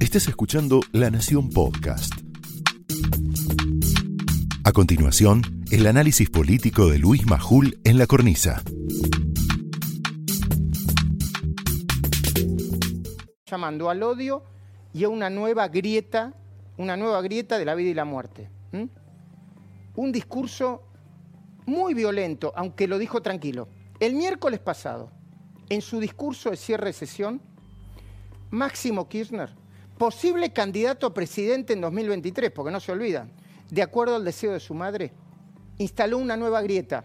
Estás escuchando La Nación Podcast. A continuación, el análisis político de Luis Majul en la cornisa. Llamando al odio y a una nueva grieta, una nueva grieta de la vida y la muerte. Un discurso muy violento, aunque lo dijo tranquilo. El miércoles pasado, en su discurso de cierre de sesión, Máximo Kirchner, posible candidato a presidente en 2023, porque no se olvidan, de acuerdo al deseo de su madre, instaló una nueva grieta,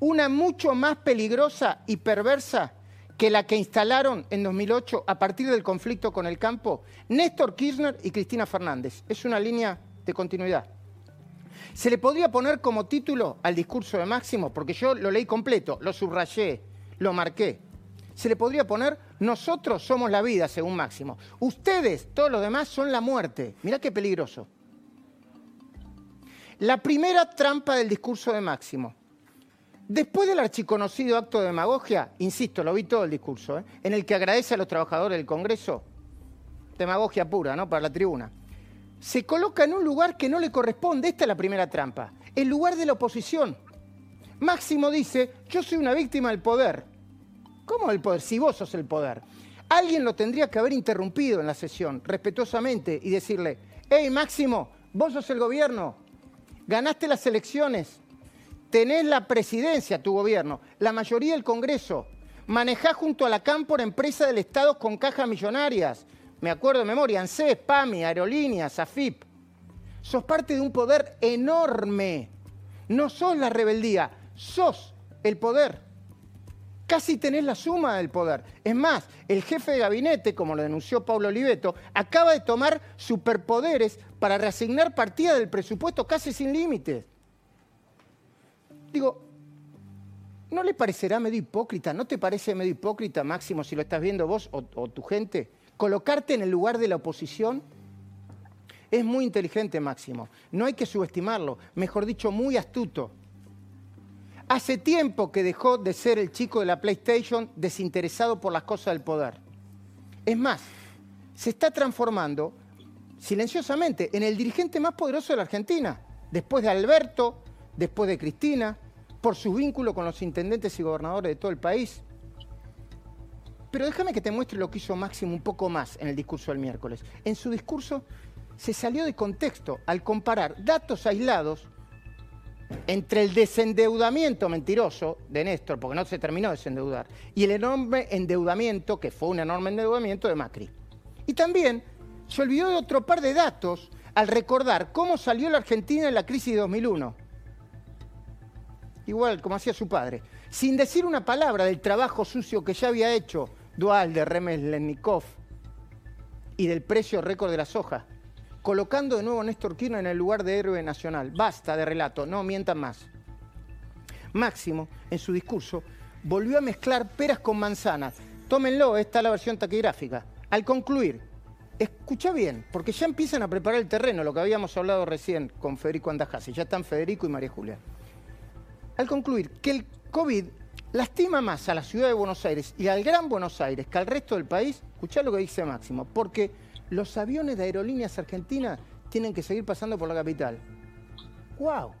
una mucho más peligrosa y perversa que la que instalaron en 2008 a partir del conflicto con el campo Néstor Kirchner y Cristina Fernández. Es una línea de continuidad. Se le podría poner como título al discurso de Máximo, porque yo lo leí completo, lo subrayé, lo marqué. Se le podría poner, nosotros somos la vida, según Máximo. Ustedes, todos los demás, son la muerte. Mirá qué peligroso. La primera trampa del discurso de Máximo. Después del archiconocido acto de demagogia, insisto, lo vi todo el discurso, ¿eh? en el que agradece a los trabajadores del Congreso, demagogia pura, ¿no? Para la tribuna. Se coloca en un lugar que no le corresponde, esta es la primera trampa, el lugar de la oposición. Máximo dice, yo soy una víctima del poder. ¿Cómo del poder? Si vos sos el poder. Alguien lo tendría que haber interrumpido en la sesión, respetuosamente, y decirle, hey Máximo, vos sos el gobierno, ganaste las elecciones, tenés la presidencia, tu gobierno, la mayoría del Congreso, manejás junto a la Cámpora empresa del Estado con cajas millonarias, me acuerdo de memoria, ANSES, PAMI, Aerolíneas, AFIP. Sos parte de un poder enorme. No sos la rebeldía, sos el poder. Casi tenés la suma del poder. Es más, el jefe de gabinete, como lo denunció Pablo Oliveto, acaba de tomar superpoderes para reasignar partida del presupuesto casi sin límites. Digo, ¿no le parecerá medio hipócrita? ¿No te parece medio hipócrita, Máximo, si lo estás viendo vos o, o tu gente? Colocarte en el lugar de la oposición es muy inteligente, Máximo. No hay que subestimarlo. Mejor dicho, muy astuto. Hace tiempo que dejó de ser el chico de la PlayStation desinteresado por las cosas del poder. Es más, se está transformando silenciosamente en el dirigente más poderoso de la Argentina, después de Alberto, después de Cristina, por su vínculo con los intendentes y gobernadores de todo el país. Pero déjame que te muestre lo que hizo Máximo un poco más en el discurso del miércoles. En su discurso se salió de contexto al comparar datos aislados entre el desendeudamiento mentiroso de Néstor, porque no se terminó de desendeudar, y el enorme endeudamiento, que fue un enorme endeudamiento de Macri. Y también se olvidó de otro par de datos al recordar cómo salió la Argentina en la crisis de 2001. Igual como hacía su padre, sin decir una palabra del trabajo sucio que ya había hecho Dual de Remeslenikov y del precio récord de la soja colocando de nuevo a Néstor Kirchner en el lugar de héroe nacional. Basta de relato, no mientan más. Máximo, en su discurso, volvió a mezclar peras con manzanas. Tómenlo, esta es la versión taquigráfica. Al concluir, escucha bien, porque ya empiezan a preparar el terreno, lo que habíamos hablado recién con Federico Andajasi, ya están Federico y María Julia. Al concluir que el COVID lastima más a la ciudad de Buenos Aires y al Gran Buenos Aires que al resto del país, escuchá lo que dice Máximo, porque los aviones de aerolíneas argentinas tienen que seguir pasando por la capital. ¡Wow!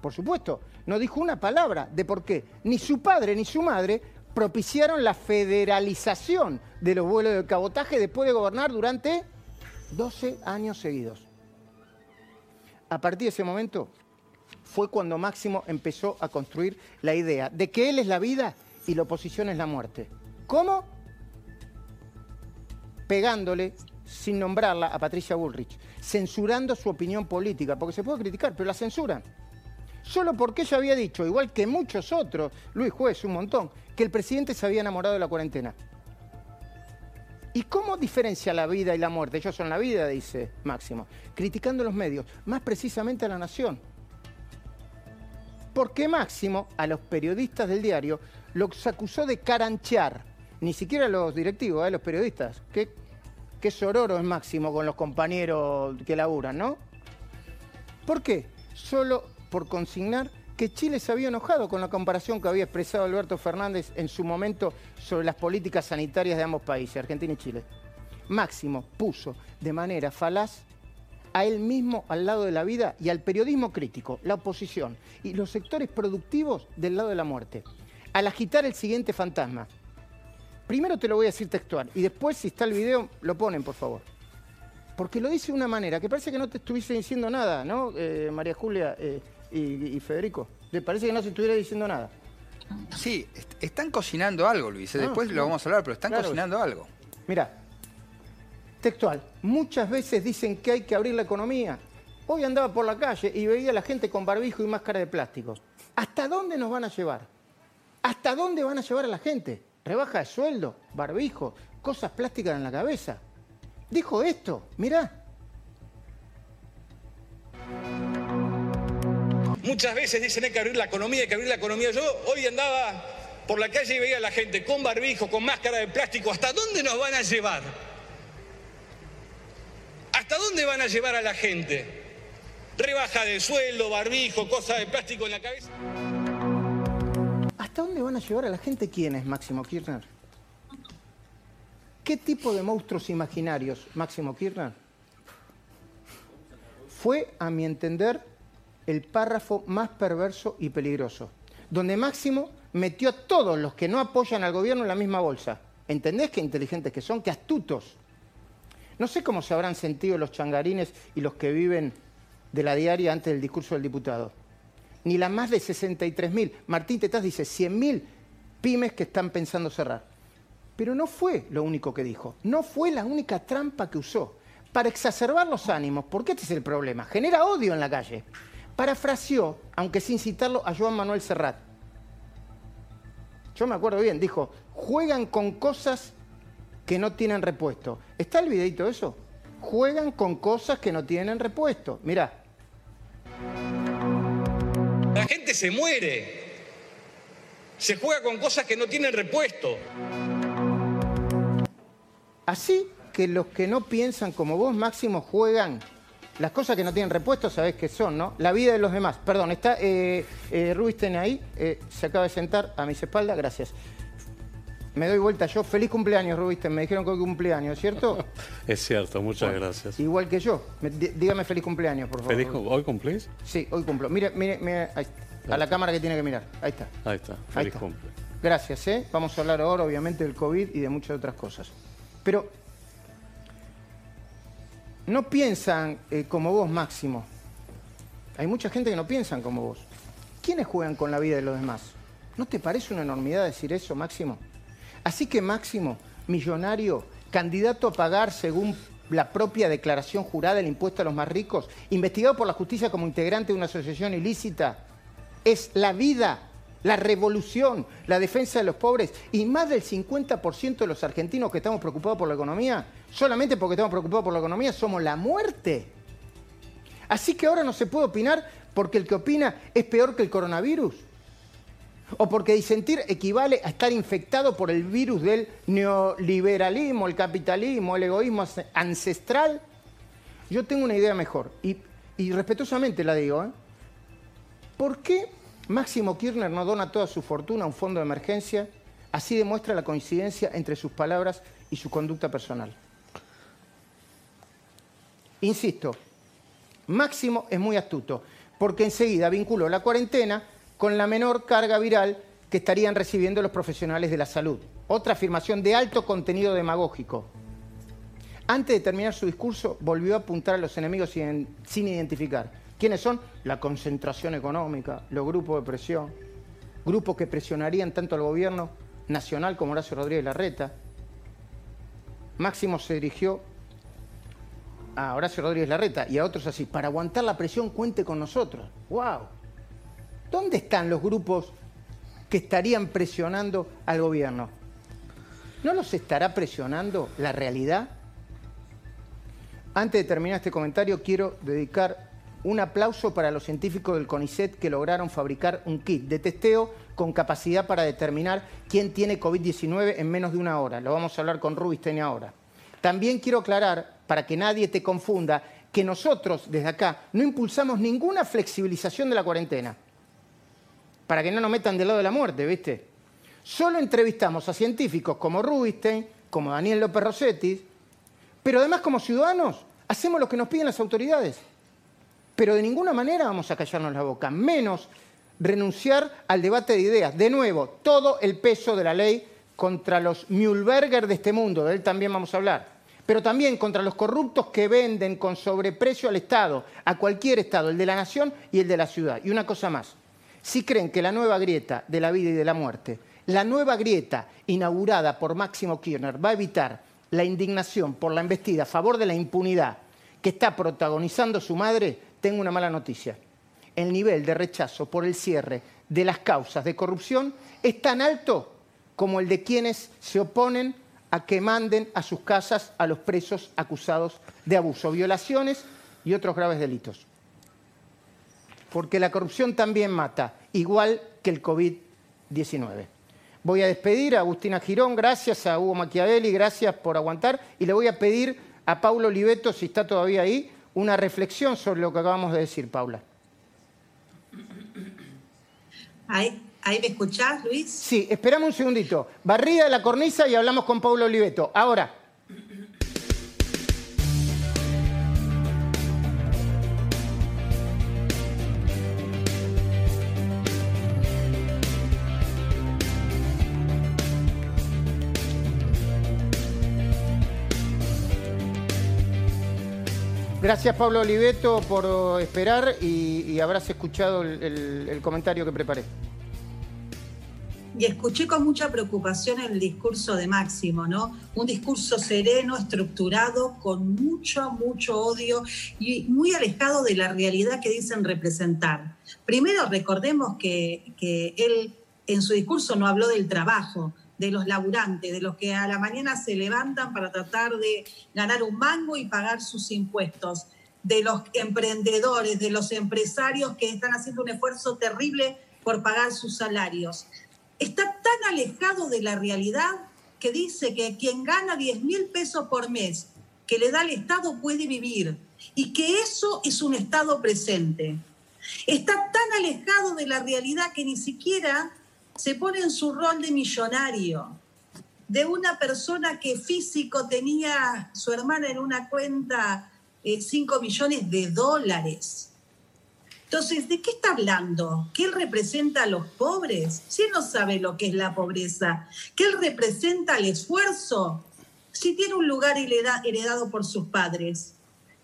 Por supuesto, no dijo una palabra de por qué. Ni su padre ni su madre propiciaron la federalización de los vuelos de cabotaje después de gobernar durante 12 años seguidos. A partir de ese momento fue cuando Máximo empezó a construir la idea de que él es la vida y la oposición es la muerte. ¿Cómo? Pegándole, sin nombrarla, a Patricia Bullrich, censurando su opinión política, porque se puede criticar, pero la censuran. Solo porque ella había dicho, igual que muchos otros, Luis Juez, un montón, que el presidente se había enamorado de la cuarentena. ¿Y cómo diferencia la vida y la muerte? Ellos son la vida, dice Máximo, criticando los medios, más precisamente a la nación. Porque Máximo, a los periodistas del diario, los acusó de caranchear, ni siquiera los directivos, ¿eh? los periodistas, que qué sororo es Máximo con los compañeros que laburan, ¿no? ¿Por qué? Solo por consignar que Chile se había enojado con la comparación que había expresado Alberto Fernández en su momento sobre las políticas sanitarias de ambos países, Argentina y Chile. Máximo puso de manera falaz a él mismo al lado de la vida y al periodismo crítico, la oposición y los sectores productivos del lado de la muerte. Al agitar el siguiente fantasma. Primero te lo voy a decir textual y después, si está el video, lo ponen, por favor. Porque lo dice de una manera que parece que no te estuviese diciendo nada, ¿no, eh, María Julia eh, y, Federico? Le parece que no se estuviera diciendo nada. Sí, están cocinando algo, Luis. ¿eh? Después lo vamos a hablar, pero están cocinando algo. Mira, textual. Muchas veces dicen que hay que abrir la economía. Hoy andaba por la calle y veía a la gente con barbijo y máscara de plástico. ¿Hasta dónde nos van a llevar? ¿Hasta dónde van a llevar a la gente? Rebaja de sueldo, barbijo, cosas plásticas en la cabeza. Dijo esto, mirá. Muchas veces dicen hay que abrir la economía, hay que abrir la economía. Yo hoy andaba por la calle y veía a la gente con barbijo, con máscara de plástico. ¿Hasta dónde nos van a llevar? ¿Hasta dónde van a llevar a la gente? Rebaja de sueldo, barbijo, cosas de plástico en la cabeza. ¿Hasta dónde van a llevar a la gente quiénes, Máximo Kirchner? ¿Qué tipo de monstruos imaginarios, Máximo Kirchner? Fue, a mi entender, el párrafo más perverso y peligroso, donde Máximo metió a todos los que no apoyan al gobierno en la misma bolsa. ¿Entendés qué inteligentes que son? ¡Qué astutos! No sé cómo se habrán sentido los changarines y los que viven de la diaria antes del discurso del diputado. Ni las más de 63.000, Martín Tetaz dice 100.000 pymes que están pensando cerrar. Pero no fue lo único que dijo, no fue la única trampa que usó para exacerbar los ánimos, porque este es el problema, genera odio en la calle parafraseó, aunque sin citarlo, a Joan Manuel Serrat. Yo me acuerdo bien, dijo, juegan con cosas que no tienen repuesto. ¿Está el videito de eso? Juegan con cosas que no tienen repuesto. Mirá. Gente se muere. Se juega con cosas que no tienen repuesto. Así que los que no piensan como vos, Máximo, juegan las cosas que no tienen repuesto, sabés qué son, ¿no? La vida de los demás. Perdón, está eh, eh Rubisten ahí, eh, se acaba de sentar a mis espaldas, gracias. Me doy vuelta yo. Feliz cumpleaños, Rubisten. Me dijeron que hoy cumpleaños, ¿cierto? es cierto, muchas gracias. Igual que yo. dígame feliz cumpleaños, por favor. ¿Hoy cumplís? Sí, hoy cumplo. Mire, mire, mire a la cámara que tiene que mirar. Ahí está. Ahí está. Feliz cumple. Gracias, ¿eh? Vamos a hablar ahora, obviamente, del COVID y de muchas otras cosas. Pero no piensan eh, como vos, Máximo. Hay mucha gente que no piensan como vos. ¿Quiénes juegan con la vida de los demás? ¿No te parece una enormidad decir eso, Máximo? Así que Máximo, millonario, candidato a pagar según la propia declaración jurada el impuesto a los más ricos, investigado por la justicia como integrante de una asociación ilícita, es la vida la revolución, la defensa de los pobres y más del 50% de los argentinos que estamos preocupados por la economía, solamente porque estamos preocupados por la economía, somos la muerte. Así que ahora no se puede opinar porque el que opina es peor que el coronavirus. O porque disentir equivale a estar infectado por el virus del neoliberalismo, el capitalismo, el egoísmo ancestral. Yo tengo una idea mejor y, y respetuosamente la digo. ¿eh? ¿Por qué Máximo Kirchner no dona toda su fortuna a un fondo de emergencia, así demuestra la coincidencia entre sus palabras y su conducta personal. Insisto, Máximo es muy astuto, porque enseguida vinculó la cuarentena con la menor carga viral que estarían recibiendo los profesionales de la salud. Otra afirmación de alto contenido demagógico. Antes de terminar su discurso, volvió a apuntar a los enemigos sin identificar. ¿Quiénes son? La concentración económica, los grupos de presión, grupos que presionarían tanto al gobierno nacional como Horacio Rodríguez Larreta. Máximo se dirigió a Horacio Rodríguez Larreta y a otros así, para aguantar la presión cuente con nosotros. ¡Wow! ¿Dónde están los grupos que estarían presionando al gobierno? ¿No los estará presionando la realidad? Antes de terminar este comentario, quiero dedicar un aplauso para los científicos del CONICET que lograron fabricar un kit de testeo con capacidad para determinar quién tiene COVID-19 en menos de una hora. Lo vamos a hablar con Rubinstein ahora. También quiero aclarar, para que nadie te confunda, que nosotros desde acá no impulsamos ninguna flexibilización de la cuarentena. para que no nos metan del lado de la muerte, ¿viste? Solo entrevistamos a científicos como Rubinstein, como Daniel López Rossetti, pero además como ciudadanos hacemos lo que nos piden las autoridades. Pero de ninguna manera vamos a callarnos la boca, menos renunciar al debate de ideas. De nuevo, todo el peso de la ley contra los Mühlberger de este mundo, de él también vamos a hablar, pero también contra los corruptos que venden con sobreprecio al Estado, a cualquier Estado, el de la nación y el de la ciudad. Y una cosa más, si creen que la nueva grieta de la vida y de la muerte, la nueva grieta inaugurada por Máximo Kirchner va a evitar la indignación por la embestida a favor de la impunidad que está protagonizando su madre, tengo una mala noticia. El nivel de rechazo por el cierre de las causas de corrupción es tan alto como el de quienes se oponen a que manden a sus casas a los presos acusados de abuso, violaciones y otros graves delitos. Porque la corrupción también mata, igual que el COVID-19. Voy a despedir a Agustina Girón, gracias a Hugo Machiavelli, gracias por aguantar, y le voy a pedir a Paulo Oliveto, si está todavía ahí, una reflexión sobre lo que acabamos de decir, Paula. Ahí, ¿Ahí me escuchás, Luis? Sí, esperamos un segundito. Barrida de la cornisa y hablamos con Pablo Oliveto. Ahora. Gracias Pablo Oliveto por esperar y, habrás escuchado el comentario que preparé y escuché con mucha preocupación el discurso de Máximo, ¿no? Un discurso sereno, estructurado, con mucho, mucho odio y muy alejado de la realidad que dicen representar. Primero, recordemos que, que él en su discurso no habló del trabajo, de los laburantes, de los que a la mañana se levantan para tratar de ganar un mango y pagar sus impuestos, de los emprendedores, de los empresarios que están haciendo un esfuerzo terrible por pagar sus salarios está tan alejado de la realidad que dice que quien gana 10 mil pesos por mes que le da el Estado puede vivir y que eso es un Estado presente. Está tan alejado de la realidad que ni siquiera se pone en su rol de millonario, de una persona que físico tenía su hermana en una cuenta 5 eh, millones de dólares entonces, ¿de qué está hablando? ¿Que él representa a los pobres? Si él no sabe lo que es la pobreza, ¿que él representa el esfuerzo? Si tiene un lugar heredado por sus padres,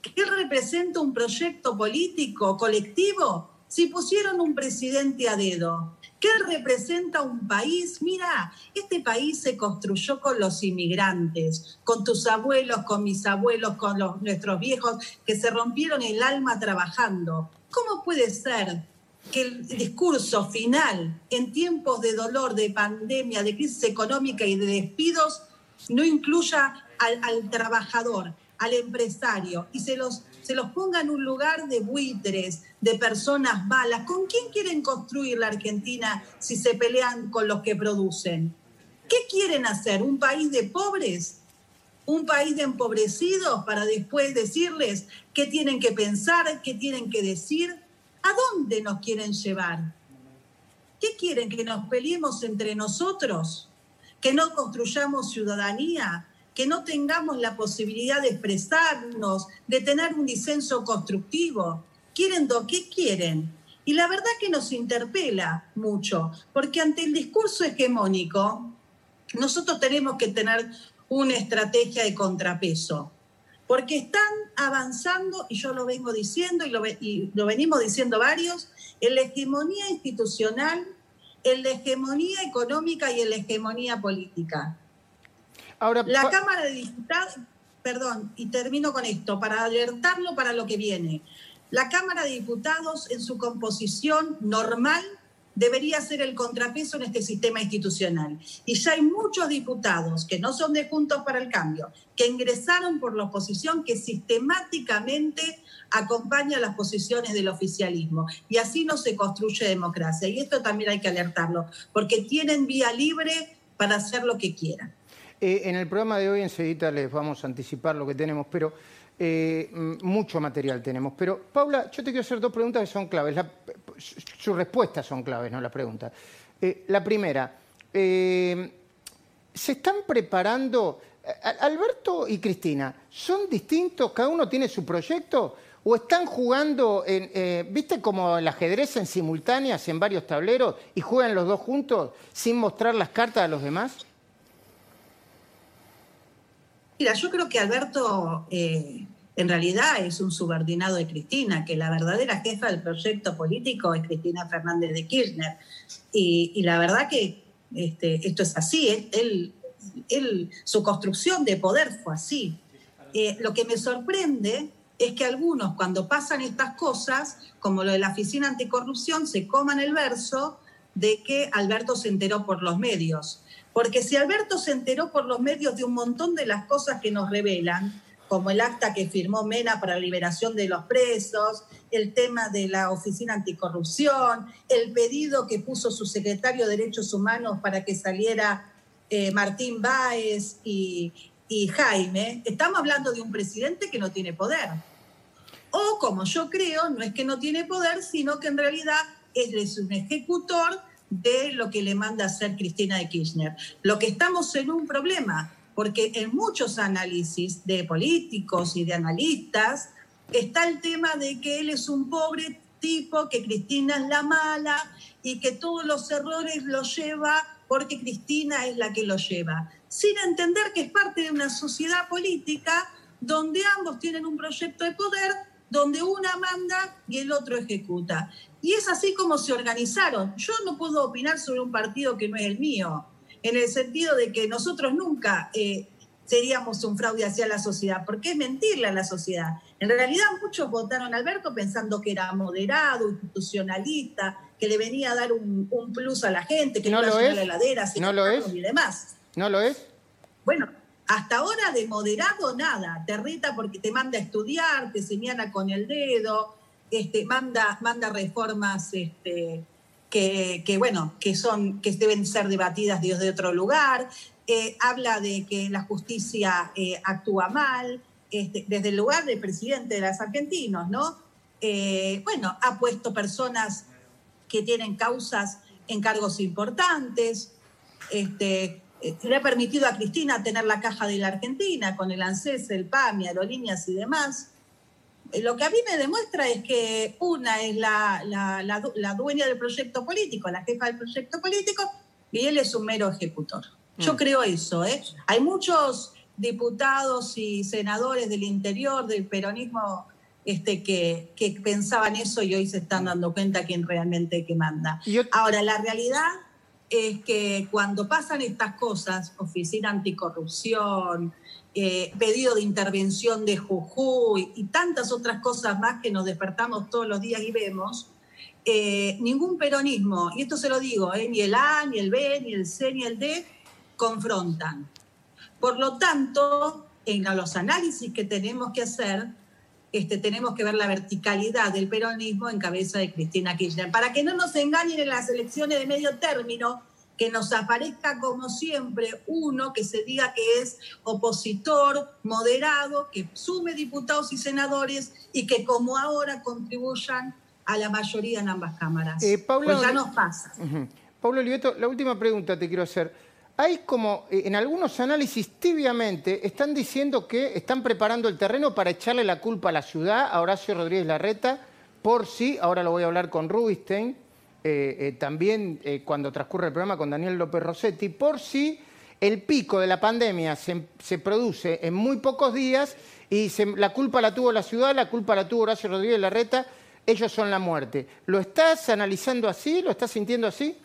¿que él representa un proyecto político, colectivo? Si pusieron un presidente a dedo, ¿Qué representa un país? Mira, este país se construyó con los inmigrantes, con tus abuelos, con mis abuelos, con los, nuestros viejos que se rompieron el alma trabajando. ¿Cómo puede ser que el discurso final en tiempos de dolor, de pandemia, de crisis económica y de despidos no incluya al, trabajador, al empresario y se los, se los ponga en un lugar de buitres, de personas malas? ¿Con quién quieren construir la Argentina si se pelean con los que producen? ¿Qué quieren hacer? ¿Un país de pobres? un país de empobrecidos para después decirles qué tienen que pensar, qué tienen que decir. ¿A dónde nos quieren llevar? ¿Qué quieren? ¿Que nos peleemos entre nosotros? ¿Que no construyamos ciudadanía? ¿Que no tengamos la posibilidad de expresarnos, de tener un disenso constructivo? ¿Quieren do qué quieren? Y la verdad que nos interpela mucho, porque ante el discurso hegemónico, nosotros tenemos que tener una estrategia de contrapeso, porque están avanzando, y yo lo vengo diciendo y lo, lo venimos diciendo varios, en la hegemonía institucional, en la hegemonía económica y en la hegemonía política. Ahora, la Cámara de Diputados, perdón, y termino con esto, para alertarlo para lo que viene. La Cámara de Diputados en su composición normal debería ser el contrapeso en este sistema institucional. Y ya hay muchos diputados que no son de Juntos para el Cambio, que ingresaron por la oposición, que sistemáticamente acompaña las posiciones del oficialismo. Y así no se construye democracia. Y esto también hay que alertarlo, porque tienen vía libre para hacer lo que quieran. Eh, en el programa de hoy enseguida les vamos a anticipar lo que tenemos, pero eh, mucho material tenemos. Pero, Paula, yo te quiero hacer dos preguntas que son claves. sus respuestas son claves, no las preguntas. Eh, la primera, ¿se están preparando, Alberto y Cristina, son distintos, cada uno tiene su proyecto? ¿O están jugando, en, viste como el ajedrez en simultáneas en varios tableros y juegan los dos juntos sin mostrar las cartas a los demás? Mira, yo creo que Alberto en realidad es un subordinado de Cristina, que la verdadera jefa del proyecto político es Cristina Fernández de Kirchner. Y, la verdad que este, esto es así, él, su construcción de poder fue así. Eh, lo que me sorprende es que algunos cuando pasan estas cosas, como lo de la Oficina Anticorrupción, se coman el verso de que Alberto se enteró por los medios. Porque si Alberto se enteró por los medios de un montón de las cosas que nos revelan, como el acta que firmó Mena para la liberación de los presos, el tema de la Oficina Anticorrupción, el pedido que puso su secretario de Derechos Humanos para que saliera eh, Martín Báez y, Jaime, estamos hablando de un presidente que no tiene poder. O como yo creo, no es que no tiene poder, sino que en realidad es un ejecutor de lo que le manda hacer Cristina de Kirchner. Lo que estamos en un problema, porque en muchos análisis de políticos y de analistas está el tema de que él es un pobre tipo, que Cristina es la mala y que todos los errores los lleva porque Cristina es la que los lleva, sin entender que es parte de una sociedad política donde ambos tienen un proyecto de poder, donde una manda y el otro ejecuta. Y es así como se organizaron. Yo no puedo opinar sobre un partido que no es el mío en el sentido de que nosotros nunca eh, seríamos un fraude hacia la sociedad, porque es mentirle a la sociedad. En realidad muchos votaron a Alberto pensando que era moderado, institucionalista, que le venía a dar un, plus a la gente, que no lo es. la heladera, no lo es. y demás. ¿No lo es? Bueno, hasta ahora de moderado nada. Te reta porque te manda a estudiar, te señala con el dedo, este, manda, manda reformas este, que, bueno, que, son, que deben ser debatidas desde otro lugar, eh, habla de que la justicia eh, actúa mal, este, desde el lugar del presidente de los argentinos, ¿no? Eh, bueno, ha puesto personas que tienen causas en cargos importantes, le ha permitido a Cristina tener la caja de la Argentina con el ANSES, el PAMI, aerolíneas y demás. Lo que a mí me demuestra es que una es la, la, dueña del proyecto político, la jefa del proyecto político, y él es un mero ejecutor. Yo mm. creo eso. ¿eh? Hay muchos diputados y senadores del interior del peronismo este, que, que, pensaban eso y hoy se están mm. dando cuenta quién realmente que manda. Ahora, la realidad es que cuando pasan estas cosas, oficina anticorrupción, eh, pedido de intervención de Jujuy y tantas otras cosas más que nos despertamos todos los días y vemos, eh, ningún peronismo, y esto se lo digo, eh, ni el A, ni el B, ni el C, ni el D, confrontan. Por lo tanto, en los análisis que tenemos que hacer, este, tenemos que ver la verticalidad del peronismo en cabeza de Cristina Kirchner, para que no nos engañen en las elecciones de medio término, que nos aparezca como siempre uno que se diga que es opositor, moderado, que sume diputados y senadores y que como ahora contribuyan a la mayoría en ambas cámaras. Eh, pues ya nos pasa. Pablo Oliveto, la última pregunta te quiero hacer. Hay como, eh, en algunos análisis tibiamente, están diciendo que están preparando el terreno para echarle la culpa a la ciudad, a Horacio Rodríguez Larreta, por si, ahora lo voy a hablar con Rubinstein, eh, eh, también eh, cuando transcurre el programa con Daniel López Rossetti, por si el pico de la pandemia se, produce en muy pocos días y la culpa la tuvo la ciudad, la culpa la tuvo Horacio Rodríguez Larreta, ellos son la muerte. ¿Lo estás analizando así? ¿Lo estás sintiendo así?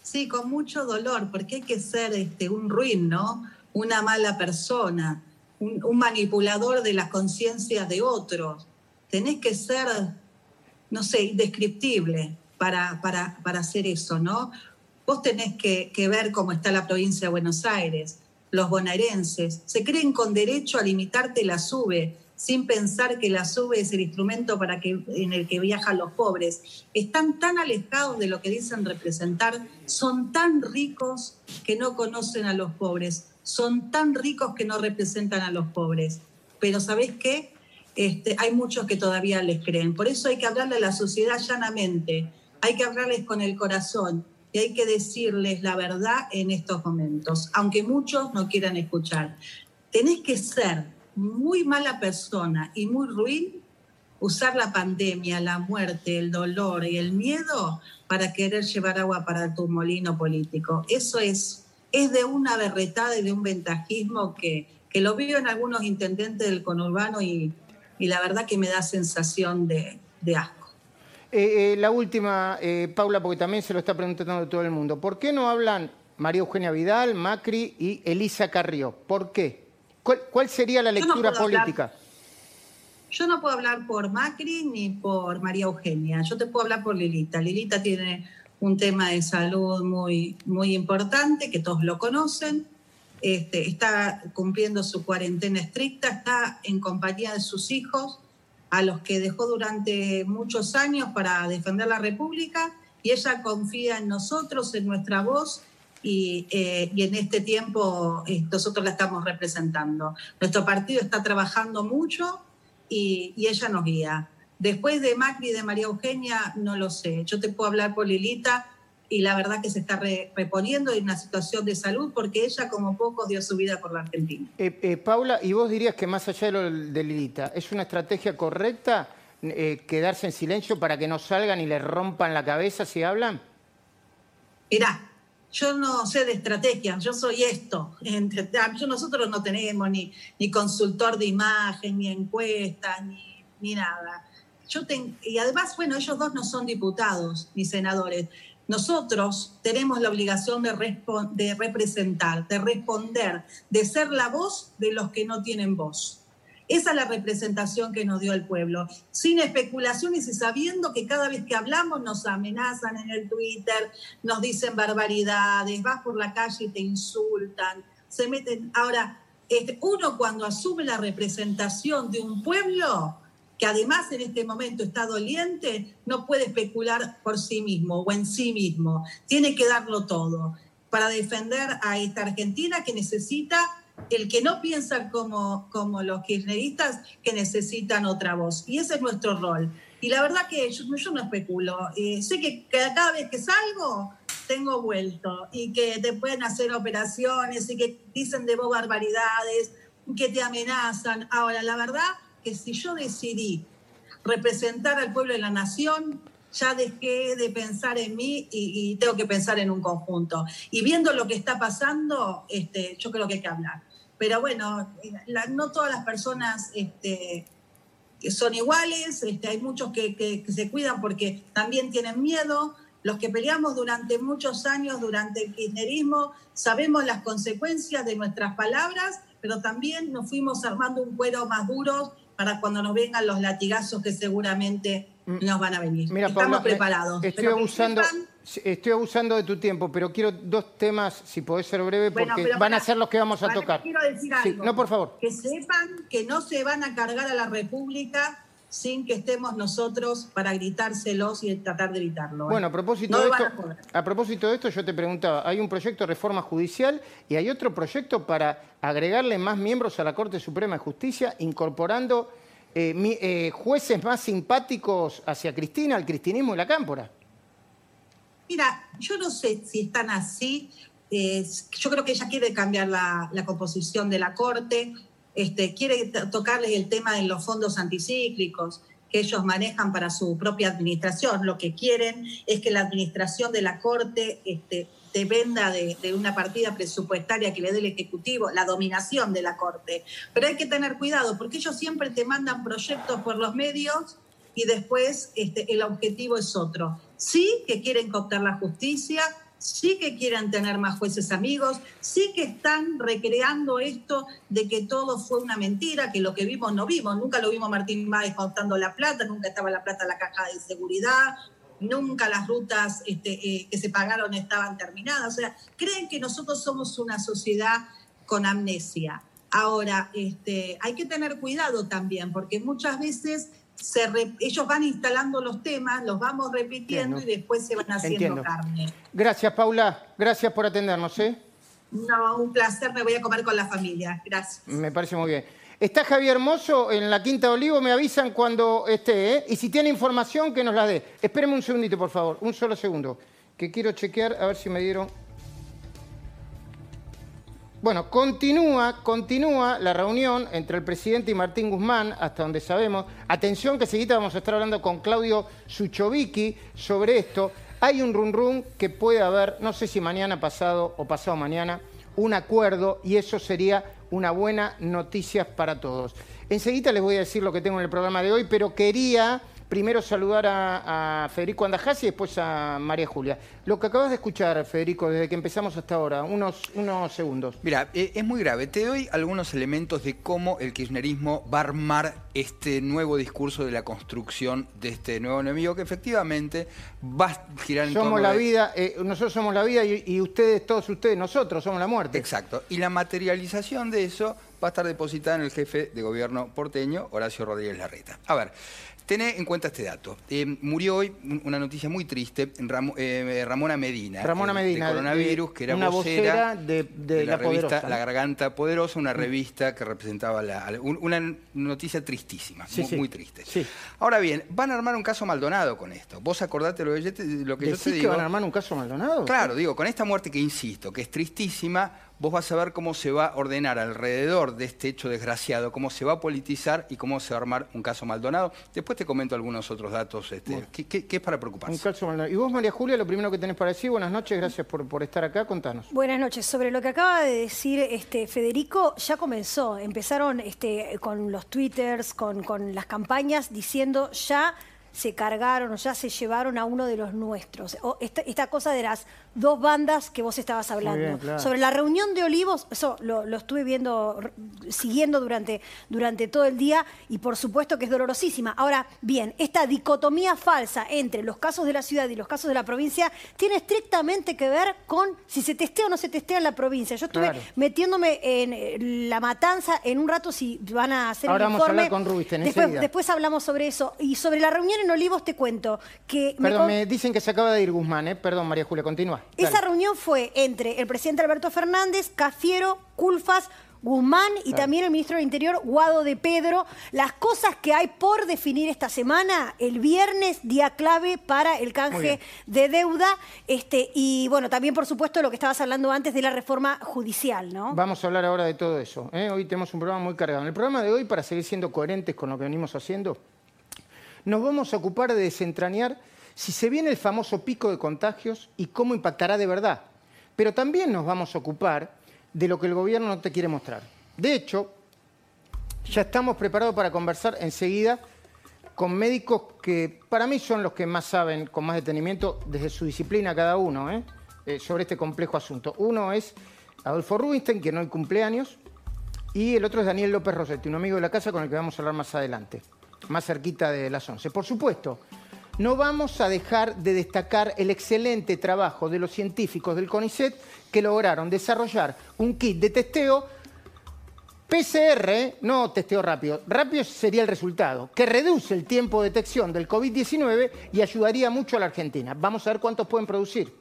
Sí, con mucho dolor, porque hay que ser este, un ruin, ¿no? Una mala persona, un, un manipulador de las conciencias de otros. Tenés que ser no sé, indescriptible para, para, para hacer eso, ¿no? Vos tenés que, ver cómo está la provincia de Buenos Aires, los bonaerenses, se creen con derecho a limitarte la SUBE, sin pensar que la SUBE es el instrumento para que, en el que viajan los pobres. Están tan alejados de lo que dicen representar, son tan ricos que no conocen a los pobres, son tan ricos que no representan a los pobres. Pero ¿sabés qué? Este, hay muchos que todavía les creen. Por eso hay que hablarle a la sociedad llanamente, hay que hablarles con el corazón y hay que decirles la verdad en estos momentos, aunque muchos no quieran escuchar. Tenés que ser muy mala persona y muy ruin, usar la pandemia, la muerte, el dolor y el miedo para querer llevar agua para tu molino político. Eso es, es de una berretada y de un ventajismo que, que lo veo en algunos intendentes del conurbano y, y la verdad que me da sensación de, de asco. Eh, eh, la última, eh, Paula, porque también se lo está preguntando todo el mundo. ¿Por qué no hablan María Eugenia Vidal, Macri y Elisa Carrió? ¿Por qué? ¿Cuál, sería la lectura política? Yo no puedo hablar por Macri ni por María Eugenia. Yo te puedo hablar por Lilita. Lilita tiene un tema de salud muy, muy importante, que todos lo conocen. Este, está cumpliendo su cuarentena estricta, está en compañía de sus hijos, a los que dejó durante muchos años para defender la República, y ella confía en nosotros, en nuestra voz, y, eh, en este tiempo eh, nosotros la estamos representando. Nuestro partido está trabajando mucho y, y, ella nos guía. Después de Macri y de María Eugenia, no lo sé. Yo te puedo hablar por Lilita, y la verdad que se está reponiendo en una situación de salud porque ella, como pocos, dio su vida por la Argentina. Eh, eh, Paula, ¿y vos dirías que más allá de lo de Lilita, ¿es una estrategia correcta eh, quedarse en silencio para que no salgan y les rompan la cabeza si hablan? Mirá, yo no sé de estrategia, yo soy esto. Nosotros no tenemos ni, ni consultor de imagen, ni encuesta, ni, ni nada. Yo y además, bueno, ellos dos no son diputados ni senadores. Nosotros tenemos la obligación de, representar, de responder, de ser la voz de los que no tienen voz. Esa es la representación que nos dio el pueblo, sin especulaciones y sabiendo que cada vez que hablamos nos amenazan en el Twitter, nos dicen barbaridades, vas por la calle y te insultan, se meten. Ahora, este, uno cuando asume la representación de un pueblo, que además en este momento está doliente, no puede especular por sí mismo o en sí mismo. Tiene que darlo todo para defender a esta Argentina que necesita el que no piensa como, como los kirchneristas, que necesitan otra voz. Y ese es nuestro rol. Y la verdad que yo, no especulo. Eh, sé que cada vez que salgo tengo vuelto y que te pueden hacer operaciones y que dicen de vos barbaridades, que te amenazan. Ahora, la verdad que si yo decidí representar al pueblo de la nación, ya dejé de pensar en mí y, tengo que pensar en un conjunto. Y viendo lo que está pasando, este, yo creo que hay que hablar. Pero bueno, no todas las personas este, son iguales, este, hay muchos que, que, se cuidan porque también tienen miedo. Los que peleamos durante muchos años, durante el kirchnerismo, sabemos las consecuencias de nuestras palabras, pero también nos fuimos armando un cuero más duro para cuando nos vengan los latigazos que seguramente mm. nos van a venir. Estamos preparados. Estoy abusando, estoy abusando de tu tiempo, pero quiero dos temas, si podés ser breve, porque van a ser los que vamos a tocar. Quiero decir algo. no, por favor. Que sepan que no se van a cargar a la República sin que estemos nosotros para gritárselos y tratar de evitarlo. ¿eh? Bueno, a propósito, de esto, a, propósito de esto, yo te preguntaba, hay un proyecto de reforma judicial y hay otro proyecto para agregarle más miembros a la Corte Suprema de Justicia, incorporando eh, eh, jueces más simpáticos hacia Cristina, al cristinismo y la cámpora. Mira, yo no sé si están así. yo creo que ella quiere cambiar la, la composición de la Corte este, quiere tocarles el tema de los fondos anticíclicos que ellos manejan para su propia administración. Lo que quieren es que la administración de la Corte este, dependa de, de, una partida presupuestaria que le dé el Ejecutivo, la dominación de la Corte. Pero hay que tener cuidado porque ellos siempre te mandan proyectos por los medios y después este, el objetivo es otro. Sí que quieren cooptar la justicia, sí que quieren tener más jueces amigos, sí que están recreando esto de que todo fue una mentira, que lo que vimos no vimos, nunca lo vimos Martín Máez contando la plata, nunca estaba la plata en la caja de seguridad, nunca las rutas este, eh, que se pagaron estaban terminadas, o sea, creen que nosotros somos una sociedad con amnesia. Ahora, este, hay que tener cuidado también, porque muchas veces ellos van instalando los temas, los vamos repitiendo y después se van haciendo carne. Gracias, Paula. Gracias por atendernos. ¿eh? No, un placer. Me voy a comer con la familia. Gracias. Me parece muy bien. Está Javier Mozo en la Quinta de Olivo, me avisan cuando esté, ¿eh? Y si tiene información, que nos la dé. Espérenme un segundito, por favor, un solo segundo, que quiero chequear a ver si me dieron... Bueno, continúa, continúa la reunión entre el presidente y Martín Guzmán, hasta donde sabemos. Atención que seguida vamos a estar hablando con Claudio Suchovicki sobre esto. Hay un run run que puede haber, no sé si mañana pasado o pasado mañana, un acuerdo y eso sería una buena noticia para todos. Enseguida les voy a decir lo que tengo en el programa de hoy, pero quería primero saludar a, Federico Andajás y después a María Julia. Lo que acabas de escuchar, Federico, desde que empezamos hasta ahora, unos, unos segundos. Mira, eh, es muy grave. Te doy algunos elementos de cómo el kirchnerismo va a armar este nuevo discurso de la construcción de este nuevo enemigo que efectivamente va a girar en somos la vida, eh, nosotros somos la vida y, y ustedes, todos ustedes, nosotros somos la muerte. Exacto. Y la materialización de eso va a estar depositada en el jefe de gobierno porteño, Horacio Rodríguez Larreta. A ver, Tené en cuenta este dato. Eh, murió hoy una noticia muy triste, eh, Ramona Medina. Ramona Medina. De coronavirus, que era una vocera, de, la, revista La Garganta Poderosa, una revista que representaba una noticia tristísima, muy, triste. Ahora bien, van a armar un caso Maldonado con esto. Vos acordate lo, lo que yo te digo. que van a armar un caso Maldonado? Claro, digo, con esta muerte que insisto, que es tristísima, vos vas a ver cómo se va a ordenar alrededor de este hecho desgraciado, cómo se va a politizar y cómo se va a armar un caso Maldonado. Después te comento algunos otros datos este, ¿qué, es para preocuparse. Un caso Maldonado. Y vos, María Julia, lo primero que tenés para decir, buenas noches, gracias por, por estar acá, contanos. Buenas noches. Sobre lo que acaba de decir este, Federico, ya comenzó. Empezaron este, con los twitters, con, con las campañas, diciendo ya se cargaron o ya se llevaron a uno de los nuestros. O esta, cosa de las dos bandas que vos estabas hablando. Sobre la reunión de Olivos, eso lo, estuve viendo, siguiendo durante, durante todo el día y por supuesto que es dolorosísima. Ahora, bien, esta dicotomía falsa entre los casos de la ciudad y los casos de la provincia tiene estrictamente que ver con si se testea o no se testea en la provincia. Yo estuve metiéndome en eh, la matanza en un rato si van a hacer Ahora el informe. Vamos a hablar con Rubisten después, después hablamos sobre eso. Y sobre la reunión en Olivos te cuento que... Perdón, me, dicen que se acaba de ir Guzmán, ¿eh? Perdón, María Julia, continúa. Esa reunión fue entre el presidente Alberto Fernández, Cafiero, Culfas, Guzmán y también el ministro del Interior, Guado de Pedro. Las cosas que hay por definir esta semana, el viernes, día clave para el canje de deuda. Este, y bueno, también por supuesto lo que estabas hablando antes de la reforma judicial, ¿no? Vamos a hablar ahora de todo eso. ¿eh? Hoy tenemos un programa muy cargado. En el programa de hoy, para seguir siendo coherentes con lo que venimos haciendo, nos vamos a ocupar de desentrañar si se viene el famoso pico de contagios y cómo impactará de verdad. Pero también nos vamos a ocupar de lo que el gobierno no te quiere mostrar. De hecho, ya estamos preparados para conversar enseguida con médicos que para mí son los que más saben con más detenimiento desde su disciplina cada uno ¿eh? Eh, sobre este complejo asunto. Uno es Adolfo Rubinstein, que no hay cumpleaños, y el otro es Daniel López Rosetti, un amigo de la casa con el que vamos a hablar más adelante más cerquita de las 11. Por supuesto, no vamos a dejar de destacar el excelente trabajo de los científicos del CONICET que lograron desarrollar un kit de testeo PCR, no testeo rápido, rápido sería el resultado, que reduce el tiempo de detección del COVID-19 y ayudaría mucho a la Argentina. Vamos a ver cuántos pueden producir.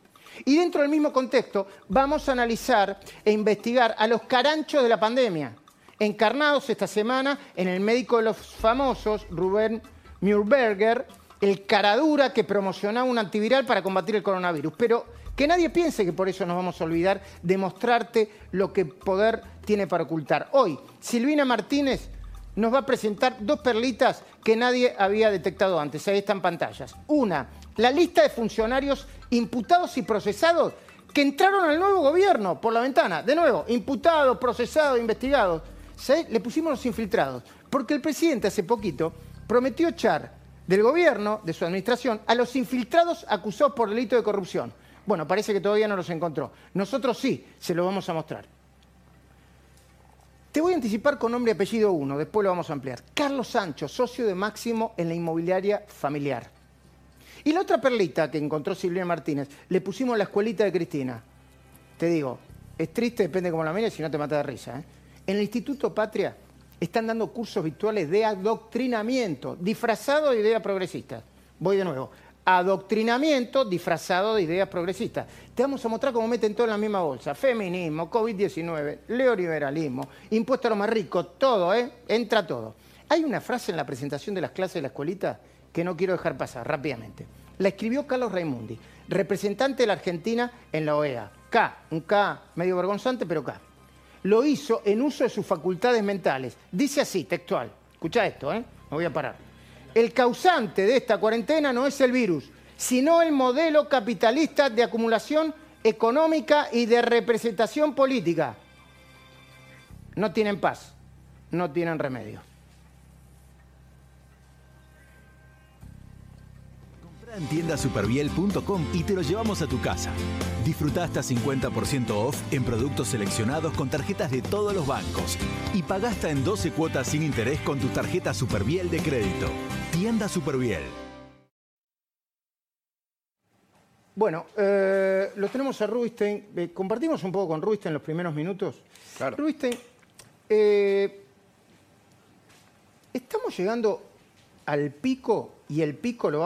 Y dentro del mismo contexto, vamos a analizar e investigar a los caranchos de la pandemia encarnados esta semana en el médico de los famosos, Rubén Mühlberger, el caradura que promocionaba un antiviral para combatir el coronavirus. Pero que nadie piense que por eso nos vamos a olvidar de mostrarte lo que poder tiene para ocultar. Hoy, Silvina Martínez nos va a presentar dos perlitas que nadie había detectado antes. Ahí están pantallas. Una, la lista de funcionarios imputados y procesados que entraron al nuevo gobierno por la ventana. De nuevo, imputados, procesados, investigados. Le pusimos los infiltrados, porque el presidente hace poquito prometió echar del gobierno, de su administración, a los infiltrados acusados por delito de corrupción. Bueno, parece que todavía no los encontró. Nosotros sí, se lo vamos a mostrar. Te voy a anticipar con nombre y apellido uno, después lo vamos a ampliar. Carlos Sancho, socio de Máximo en la inmobiliaria familiar. Y la otra perlita que encontró Silvia Martínez, le pusimos la escuelita de Cristina. Te digo, es triste, depende cómo la mires, si no te mata de risa. ¿eh? En el Instituto Patria están dando cursos virtuales de adoctrinamiento, disfrazado de idea progresista. Voy de nuevo. adoctrinamiento disfrazado de ideas progresistas. Te vamos a mostrar cómo meten todo en la misma bolsa. Feminismo, COVID-19, neoliberalismo, impuesto a los más ricos, todo, ¿eh? Entra todo. Hay una frase en la presentación de las clases de la escuelita que no quiero dejar pasar rápidamente. La escribió Carlos Raimundi, representante de la Argentina en la OEA. K, un K medio vergonzante, pero K. Lo hizo en uso de sus facultades mentales. Dice así, textual. Escucha esto, ¿eh? Me voy a parar. El causante de esta cuarentena no es el virus, sino el modelo capitalista de acumulación económica y de representación política. No tienen paz, no tienen remedio. En tiendasuperviel.com y te lo llevamos a tu casa. Disfruta hasta 50% off en productos seleccionados con tarjetas de todos los bancos y paga hasta en 12 cuotas sin interés con tu tarjeta Superviel de crédito. Tienda Superviel. Bueno, eh, lo tenemos a Rubinstein. Eh, compartimos un poco con Rubinstein en los primeros minutos. Claro. Rubinstein, eh, estamos llegando al pico y el pico lo va